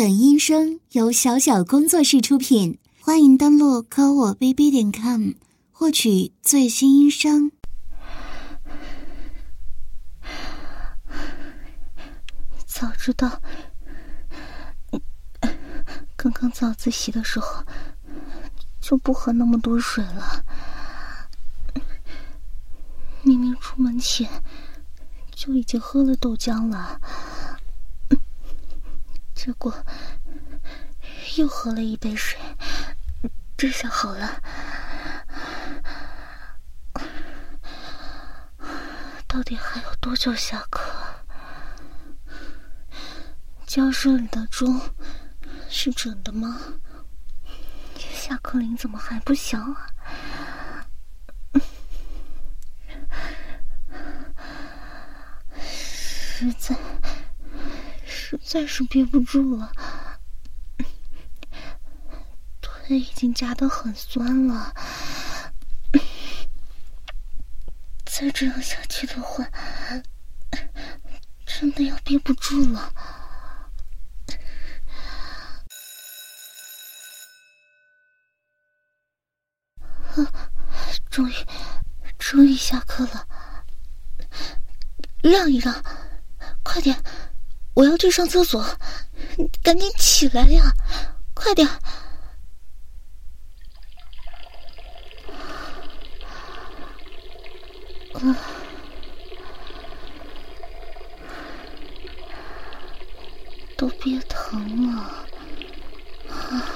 本音声由小小工作室出品，欢迎登录科我 bb 点 com 获取最新音声。早知道，刚刚早自习的时候就不喝那么多水了。明明出门前就已经喝了豆浆了。结果又喝了一杯水，这下好了。到底还有多久下课？教室里的钟是准的吗？下课铃怎么还不响啊？实在。实在是憋不住了，腿已经夹得很酸了，再这样下去的话，真的要憋不住了。终于，终于下课了，让一让，快点！我要去上厕所，赶紧起来呀！快点！啊，都憋疼了啊！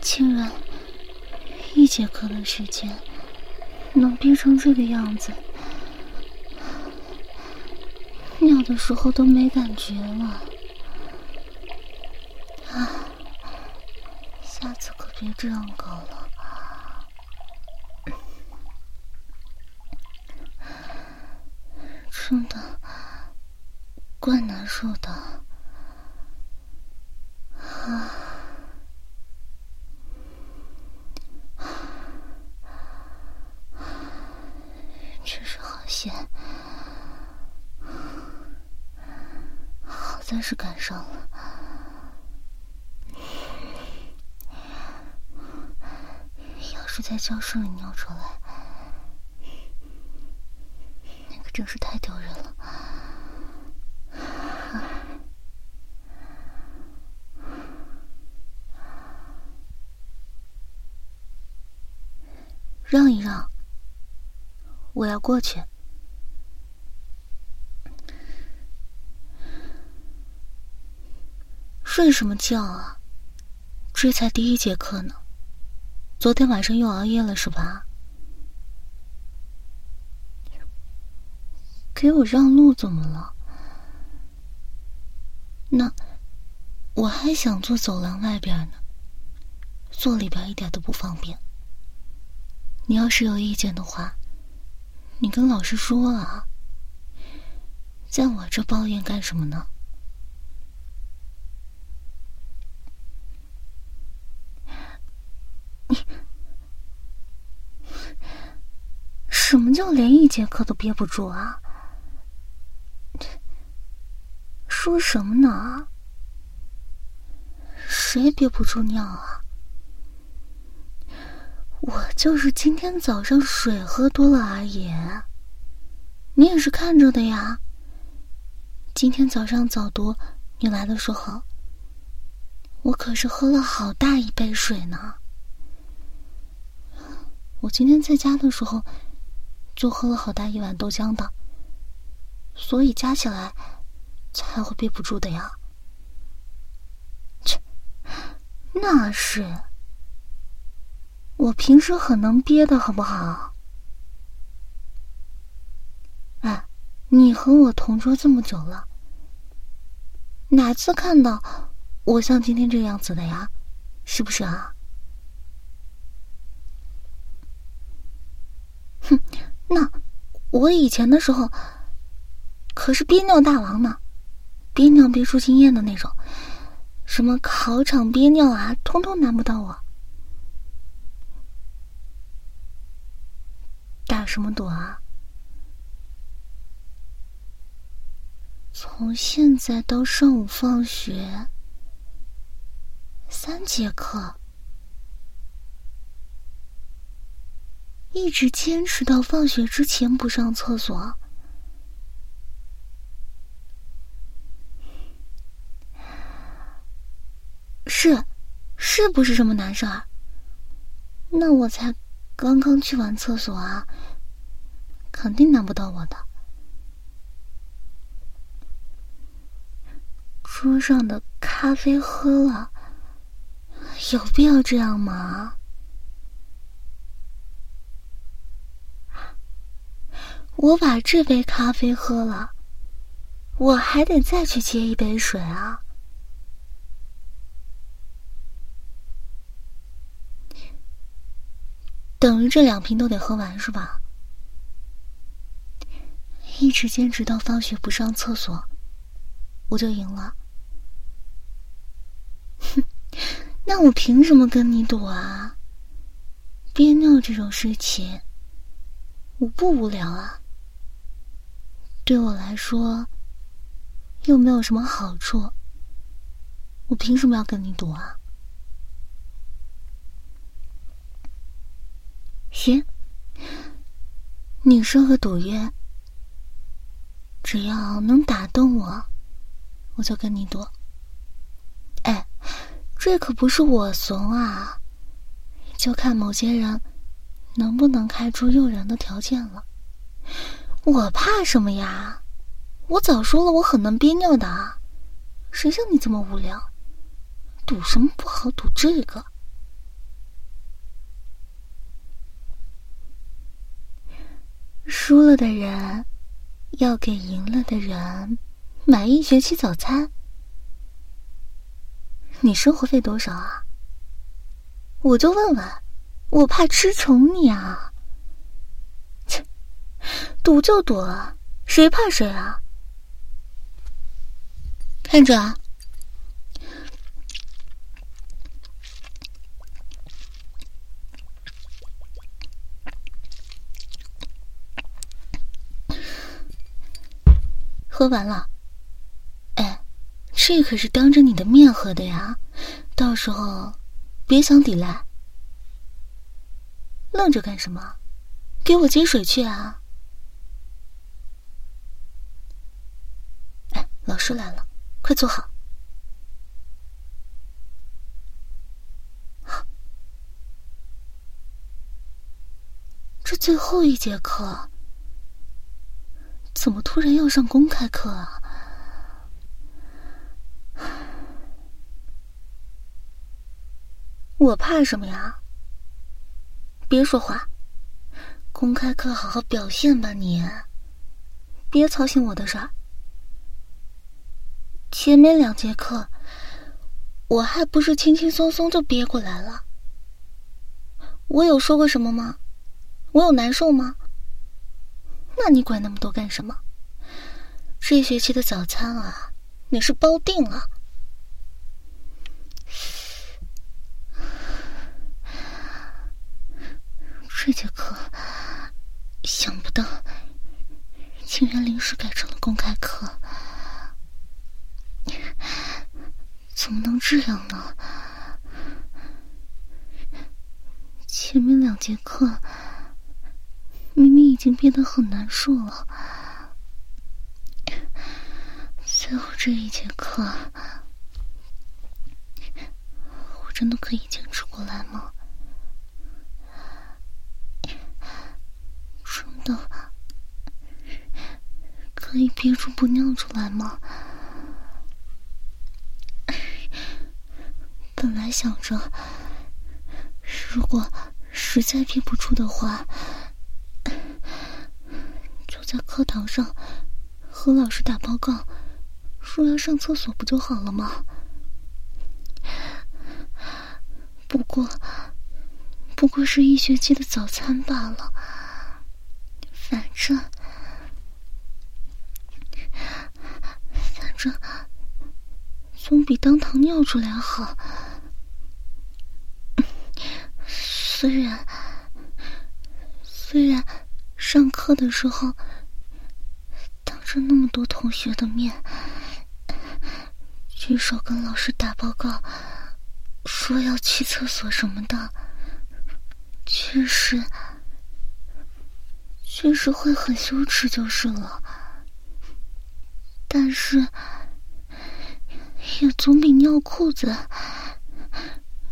竟然一节课的时间能憋成这个样子！尿的时候都没感觉了，啊！下次可别这样搞了，真的怪难受的，啊！确实好险。算是赶上了。要是在教室里尿出来，那可真是太丢人了。让一让，我要过去。睡什么觉啊？这才第一节课呢，昨天晚上又熬夜了是吧？给我让路怎么了？那我还想坐走廊外边呢，坐里边一点都不方便。你要是有意见的话，你跟老师说啊，在我这抱怨干什么呢？什么叫连一节课都憋不住啊？说什么呢？谁憋不住尿啊？我就是今天早上水喝多了而已，你也是看着的呀。今天早上早读你来的时候，我可是喝了好大一杯水呢。我今天在家的时候。就喝了好大一碗豆浆的，所以加起来才会憋不住的呀。切，那是我平时很能憋的，好不好？哎，你和我同桌这么久了，哪次看到我像今天这样子的呀？是不是啊？哼。那我以前的时候可是憋尿大王呢，憋尿憋出经验的那种，什么考场憋尿啊，通通难不到我。打什么赌啊？从现在到上午放学，三节课，一直坚持到放学之前不上厕所。是，是不是什么难事儿？那我才刚刚去完厕所啊，肯定难不到我的。桌上的咖啡喝了，有必要这样吗？我把这杯咖啡喝了，我还得再去接一杯水啊。等于这两瓶都得喝完是吧？一直坚持到放学不上厕所，我就赢了。哼，那我凭什么跟你赌啊？憋尿这种事情，我不无聊啊。对我来说，又没有什么好处，我凭什么要跟你赌啊？行，你说个赌约，只要能打动我，我就跟你赌。哎，这可不是我怂啊，就看某些人能不能开出诱人的条件了。我怕什么呀？我早说了，我很能憋尿的。谁像你这么无聊？赌什么不好，赌这个。输了的人要给赢了的人买一学期早餐。你生活费多少啊？我就问问，我怕吃穷你啊！赌就赌啊，谁怕谁啊？看着啊！喝完了，哎，这可是当着你的面喝的呀，到时候别想抵赖。愣着干什么？给我接水去啊！哎，老师来了，快坐好。这最后一节课。怎么突然要上公开课啊？我怕什么呀？别说话，公开课好好表现吧你，别操心我的事儿。前面两节课，我还不是轻轻松松就憋过来了。我有说过什么吗？我有难受吗？那你管那么多干什么？这学期的早餐啊，你是包定了。这节课想不到竟然临时改成了公开课，怎么能这样呢？前面两节课。明明已经变得很难受了，最后这一节课，我真的可以坚持过来吗？真的可以憋住不尿出来吗？本来想着，如果实在憋不住的话。就在课堂上和老师打报告，说要上厕所不就好了吗？不过，不过是一学期的早餐罢了。反正，反正总比当堂尿出来好。虽然，虽然上课的时候当。着那么多同学的面，举手跟老师打报告，说要去厕所什么的，确实，确实会很羞耻就是了。但是，也总比尿裤子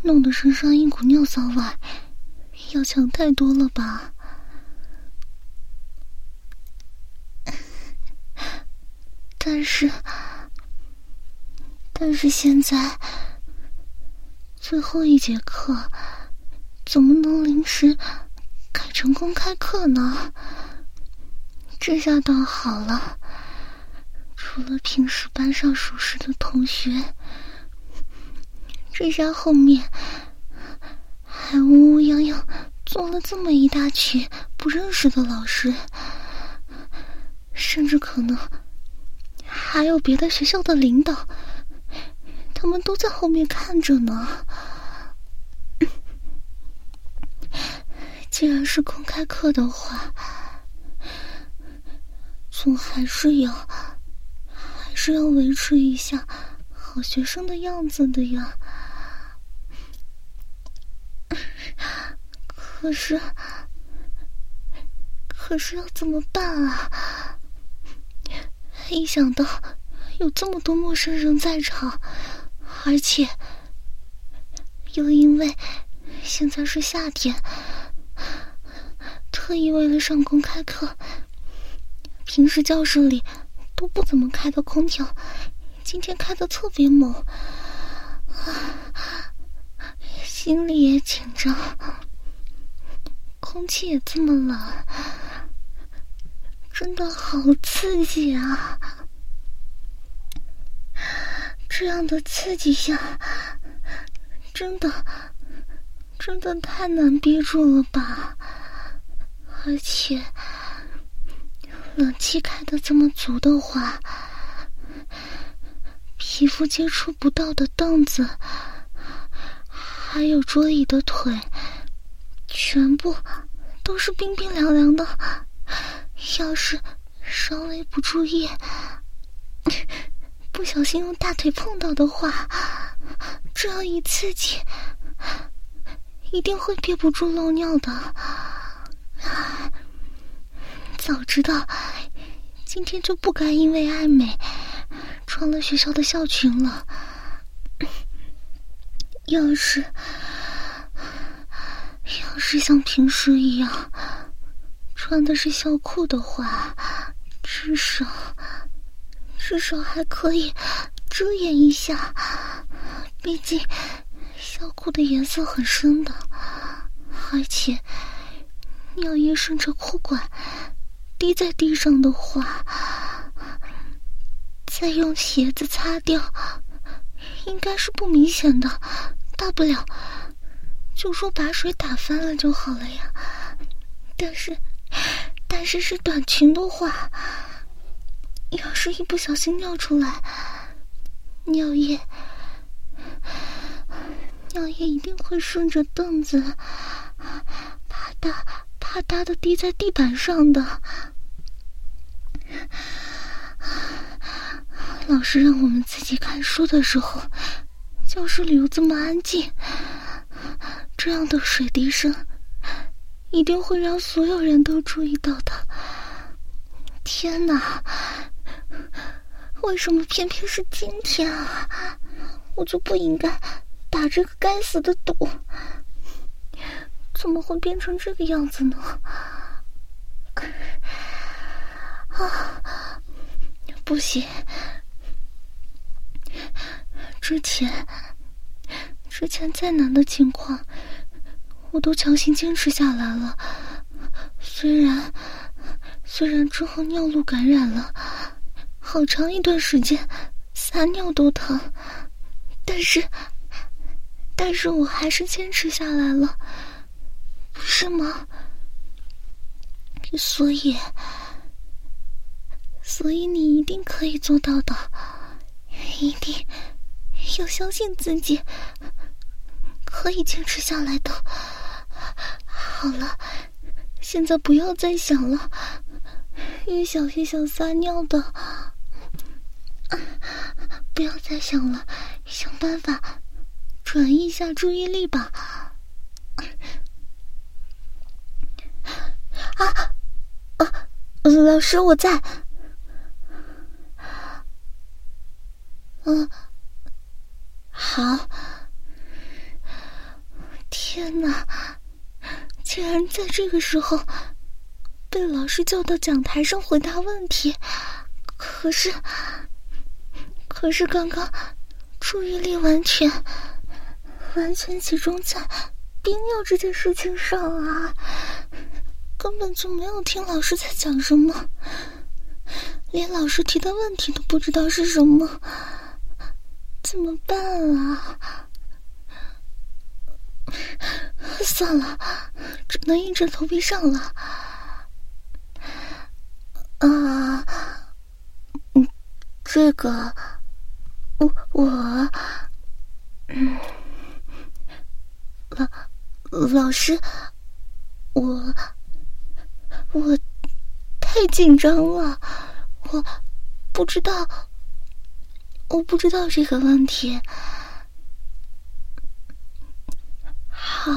弄得身上一股尿骚味要强太多了吧？但是。但是现在最后一节课，怎么能临时改成公开课呢？这下倒好了，除了平时班上熟识的同学，这下后面还乌乌泱泱坐了这么一大群不认识的老师，甚至可能还有别的学校的领导。他们都在后面看着呢。既然是公开课的话，总还是要，还是要维持一下好学生的样子的呀。可是，可是要怎么办啊？一想到有这么多陌生人在场。而且，又因为现在是夏天，特意为了上公开课，平时教室里都不怎么开的空调，今天开的特别猛，心里也紧张，空气也这么冷，真的好刺激啊！这样的刺激下，真的，真的太难憋住了吧！而且，冷气开的这么足的话，皮肤接触不到的凳子，还有桌椅的腿，全部都是冰冰凉凉的。要是稍微不注意，不小心用大腿碰到的话，这样一刺激，一定会憋不住漏尿的。早知道，今天就不该因为爱美穿了学校的校裙了。要是，要是像平时一样穿的是校裤的话，至少。至少还可以遮掩一下，毕竟校裤的颜色很深的，而且尿液顺着裤管滴在地上的话，再用鞋子擦掉，应该是不明显的，大不了就说把水打翻了就好了呀。但是，但是是短裙的话。要是一不小心尿出来，尿液，尿液一定会顺着凳子啪嗒啪嗒的滴在地板上的。老师让我们自己看书的时候，教室里又这么安静，这样的水滴声一定会让所有人都注意到的。天哪！为什么偏偏是今天啊？我就不应该打这个该死的赌，怎么会变成这个样子呢？啊，不行！之前，之前再难的情况，我都强行坚持下来了。虽然，虽然之后尿路感染了。好长一段时间，撒尿都疼，但是，但是我还是坚持下来了，不是吗？所以，所以你一定可以做到的，一定要相信自己，可以坚持下来的。好了，现在不要再想了，越想越想撒尿的。不要再想了，想办法转移一下注意力吧。啊啊！老师，我在。嗯，天哪！竟然在这个时候被老师叫到讲台上回答问题，可是，可是刚刚注意力完全完全集中在憋尿这件事情上啊，根本就没有听老师在讲什么，连老师提的问题都不知道是什么，怎么办啊？算了，只能硬着头皮上了。啊，嗯，这个，我我，嗯，老老师，我我太紧张了，我不知道，我不知道这个问题。好，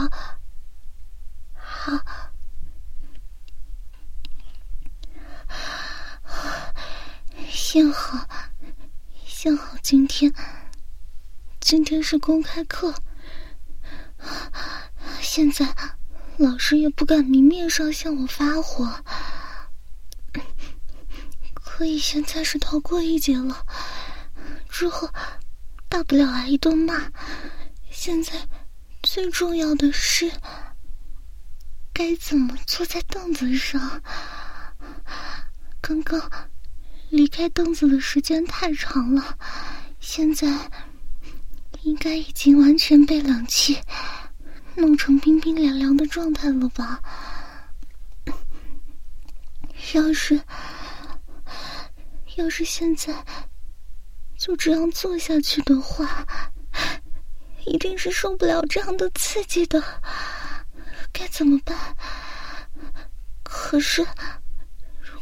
幸好，幸好今天，今天是公开课，现在老师也不敢明面上向我发火，可以现在是逃过一劫了，之后大不了挨一顿骂，现在。最重要的是，该怎么坐在凳子上？刚刚离开凳子的时间太长了，现在应该已经完全被冷气弄成冰冰凉凉的状态了吧？要是要是现在就这样坐下去的话。一定是受不了这样的刺激的，该怎么办？可是，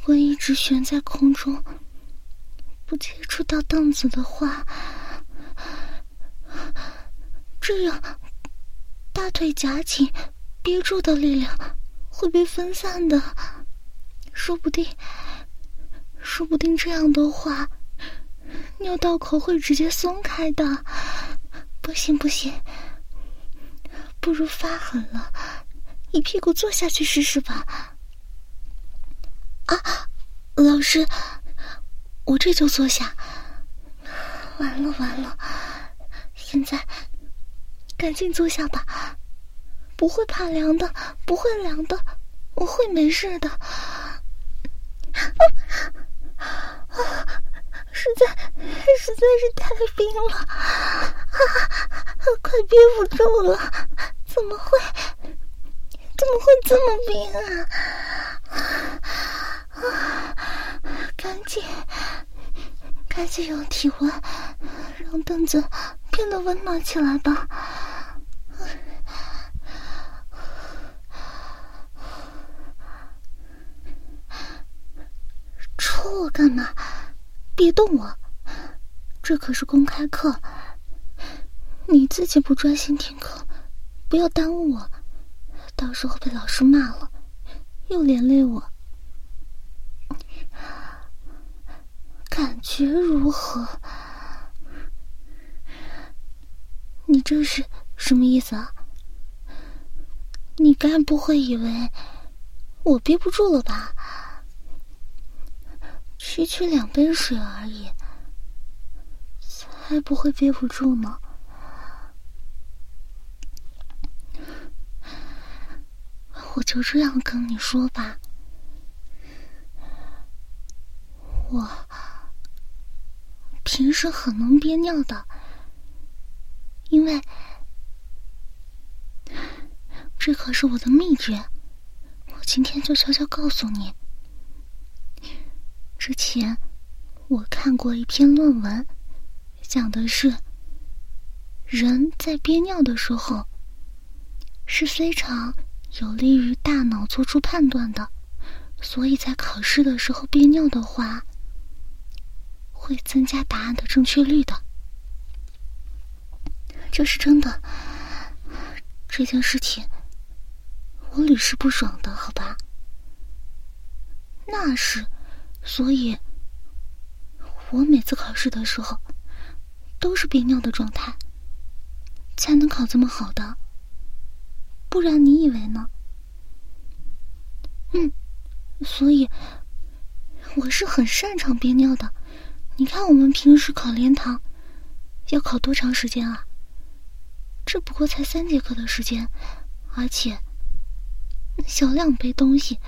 我一直悬在空中，不接触到凳子的话，这样大腿夹紧憋住的力量会被分散的，说不定，说不定这样的话，尿道口会直接松开的。不行不行，不如发狠了，一屁股坐下去试试吧。啊，老师，我这就坐下。完了完了，现在赶紧坐下吧，不会怕凉的，不会凉的，我会没事的。啊！实在实在是太冰了，啊，快憋不住了！怎么会？怎么会这么冰啊？啊！赶紧，赶紧用体温让凳子变得温暖起来吧！戳我干嘛？别动我，这可是公开课，你自己不专心听课，不要耽误我，到时候被老师骂了，又连累我。感觉如何？你这是什么意思啊？你该不会以为我憋不住了吧？区区两杯水而已，才不会憋不住呢。我就这样跟你说吧，我平时很能憋尿的，因为这可是我的秘诀，我今天就悄悄告诉你。之前我看过一篇论文，讲的是人在憋尿的时候是非常有利于大脑做出判断的，所以在考试的时候憋尿的话，会增加答案的正确率的。这是真的。这件事情我屡试不爽的，好吧？那是，所以，我每次考试的时候都是憋尿的状态，才能考这么好的。不然你以为呢？嗯，所以我是很擅长憋尿的。你看，我们平时考连堂要考多长时间啊？这不过才三节课的时间，而且小两杯东西。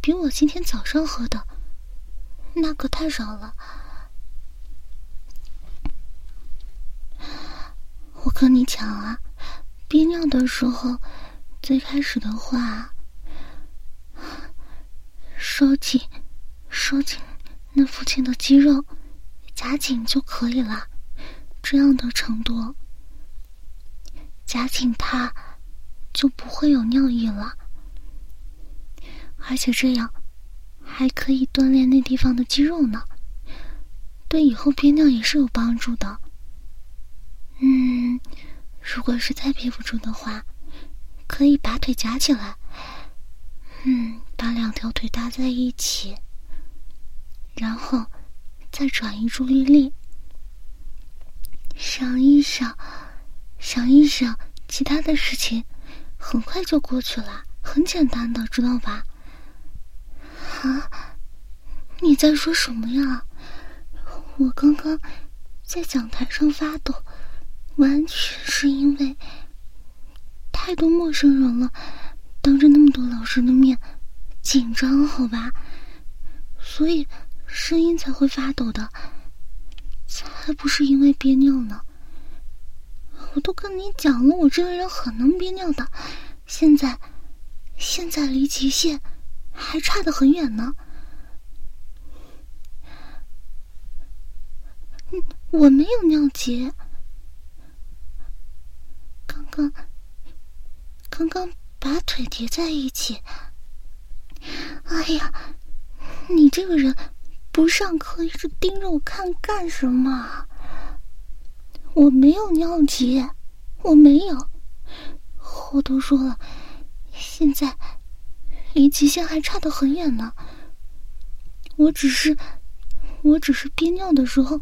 比我今天早上喝的那可太少了。我跟你讲啊，憋尿的时候，最开始的话，收紧，收紧那附近的肌肉，夹紧就可以了。这样的程度，夹紧它，就不会有尿意了。而且这样还可以锻炼那地方的肌肉呢，对以后憋尿也是有帮助的。嗯，如果实在憋不住的话，可以把腿夹起来，嗯，把两条腿搭在一起，然后再转移注意力，想一想，想一想其他的事情，很快就过去了，很简单的，知道吧？啊！你在说什么呀？我刚刚在讲台上发抖，完全是因为太多陌生人了，当着那么多老师的面，紧张，好吧？所以声音才会发抖的，才不是因为憋尿呢。我都跟你讲了，我这个人很能憋尿的，现在，现在离极限。还差得很远呢。嗯，我没有尿急。刚刚，刚刚把腿叠在一起。哎呀，你这个人不上课一直盯着我看干什么？我没有尿急，我没有。我都说了，现在。离极限还差得很远呢。我只是，我只是憋尿的时候，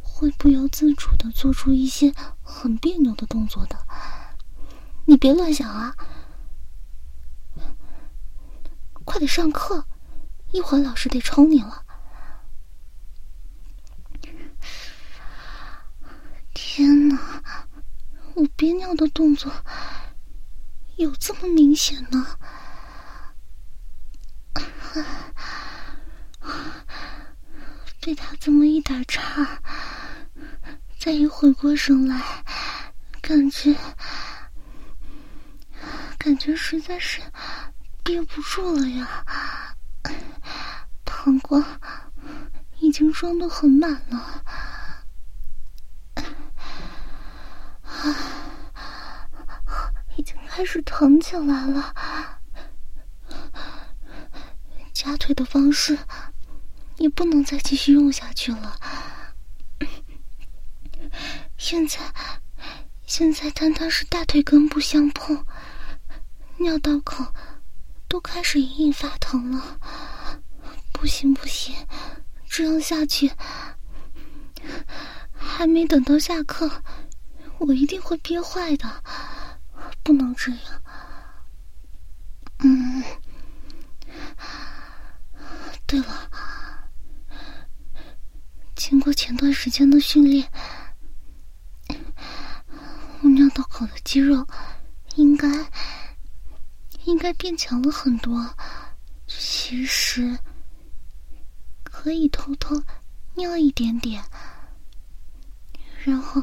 会不由自主的做出一些很别扭的动作的。你别乱想啊！快点上课，一会儿老师得抽你了。天哪，我憋尿的动作有这么明显呢？被他这么一打岔，再一回过神来，感觉感觉实在是憋不住了呀！膀胱已经装的很满了，已经开始疼起来了。夹腿的方式也不能再继续用下去了。现在，现在单单是大腿根部相碰，尿道口都开始隐隐发疼了。不行不行，这样下去，还没等到下课，我一定会憋坏的。不能这样。嗯。对了，经过前段时间的训练，我尿道口的肌肉应该应该变强了很多。其实可以偷偷尿一点点，然后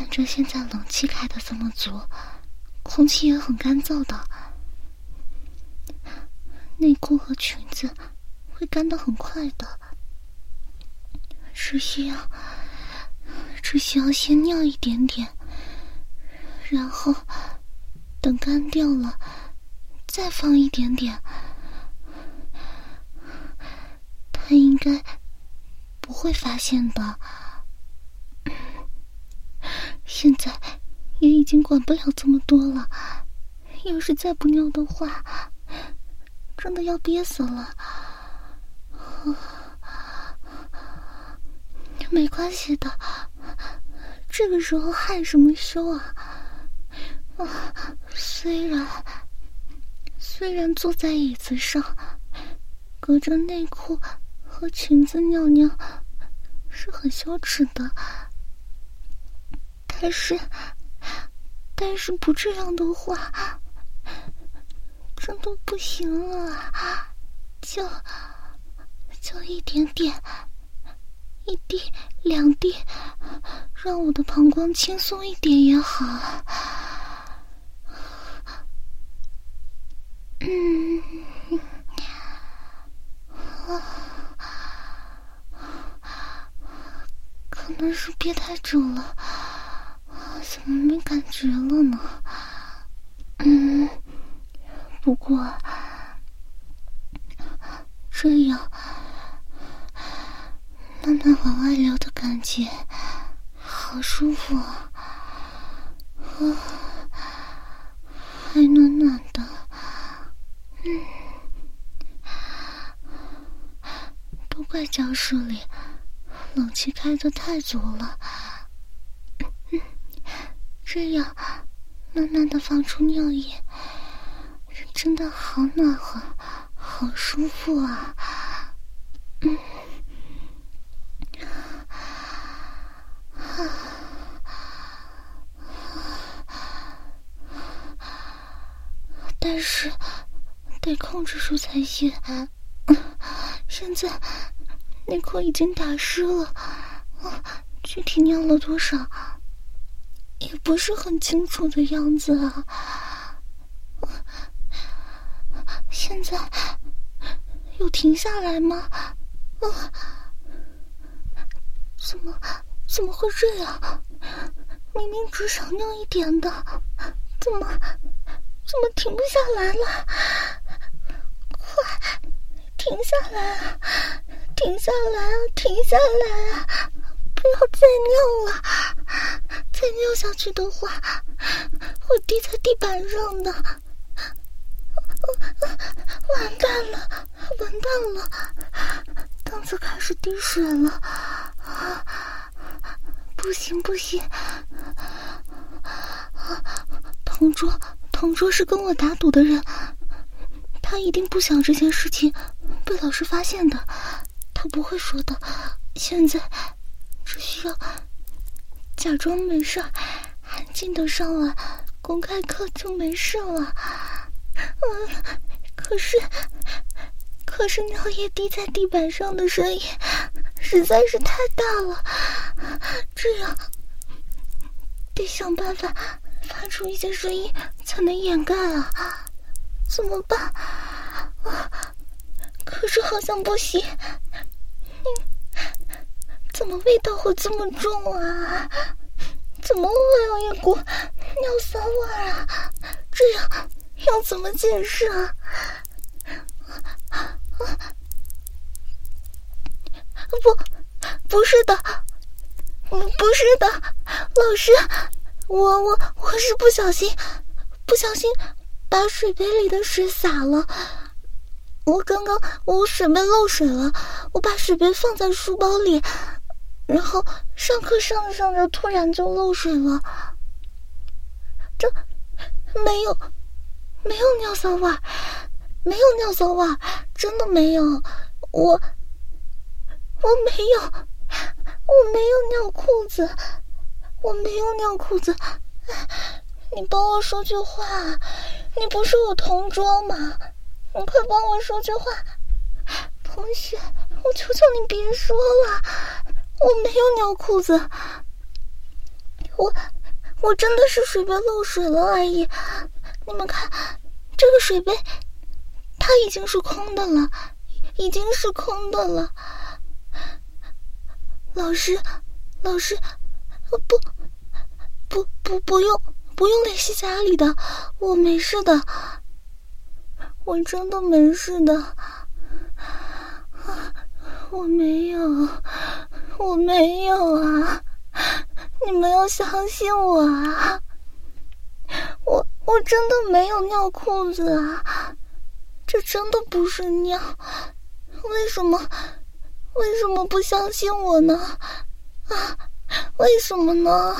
反正现在冷气开的这么足，空气也很干燥的。内裤和裙子会干的很快的，只需要只需要先尿一点点，然后等干掉了再放一点点，他应该不会发现的。现在也已经管不了这么多了。要是再不尿的话，真的要憋死了。没关系的，这个时候害什么羞啊？啊，虽然虽然坐在椅子上，隔着内裤和裙子尿尿是很羞耻的，但是但是不这样的话，真的不行了，就就一点点。一滴两滴，让我的膀胱轻松一点也好。嗯，可能是憋太久了，怎么没感觉了呢？嗯，不过这样。慢慢往外流的感觉，好舒服啊！啊，还暖暖的，嗯，都怪教室里冷气开的太足了，这样慢慢的放出尿液，真的好暖和，好舒服啊！嗯。但是得控制住才行。现在内裤已经打湿了，具体尿了多少也不是很清楚的样子啊。现在有停下来吗？啊怎么怎么会这样？明明只少尿一点的，怎么？怎么停不下来了？快，停下来啊！停下来啊！停下来啊！不要再尿了，再尿下去的话，会滴在地板上的。完蛋了，完蛋了！凳子开始滴水了，不行不行，同桌。同桌是跟我打赌的人，他一定不想这件事情被老师发现的，他不会说的。现在只需要假装没事，安静的上完公开课就没事了。嗯，可是可是尿液滴在地板上的声音实在是太大了，这样得想办法。发出一些声音才能掩盖啊！怎么办？啊！可是好像不行。怎么味道会这么重啊？怎么会有一股尿骚味啊？这样要怎么解释啊？不，不是的，不是的，老师。我我我是不小心，不小心把水杯里的水洒了。我刚刚我水杯漏水了，我把水杯放在书包里，然后上课上着上着突然就漏水了。这没有没有尿骚味，没有尿骚味，真的没有。我我没有我没有尿裤子。我没有尿裤子，你帮我说句话，你不是我同桌吗？你快帮我说句话，同学，我求求你别说了，我没有尿裤子，我我真的是水杯漏水了而已。你们看，这个水杯，它已经是空的了，已经是空的了。老师，老师。不，不不不用不用联系家里的，我没事的，我真的没事的，啊我没有，我没有啊！你们要相信我啊！我我真的没有尿裤子啊，这真的不是尿，为什么为什么不相信我呢？啊，为什么呢？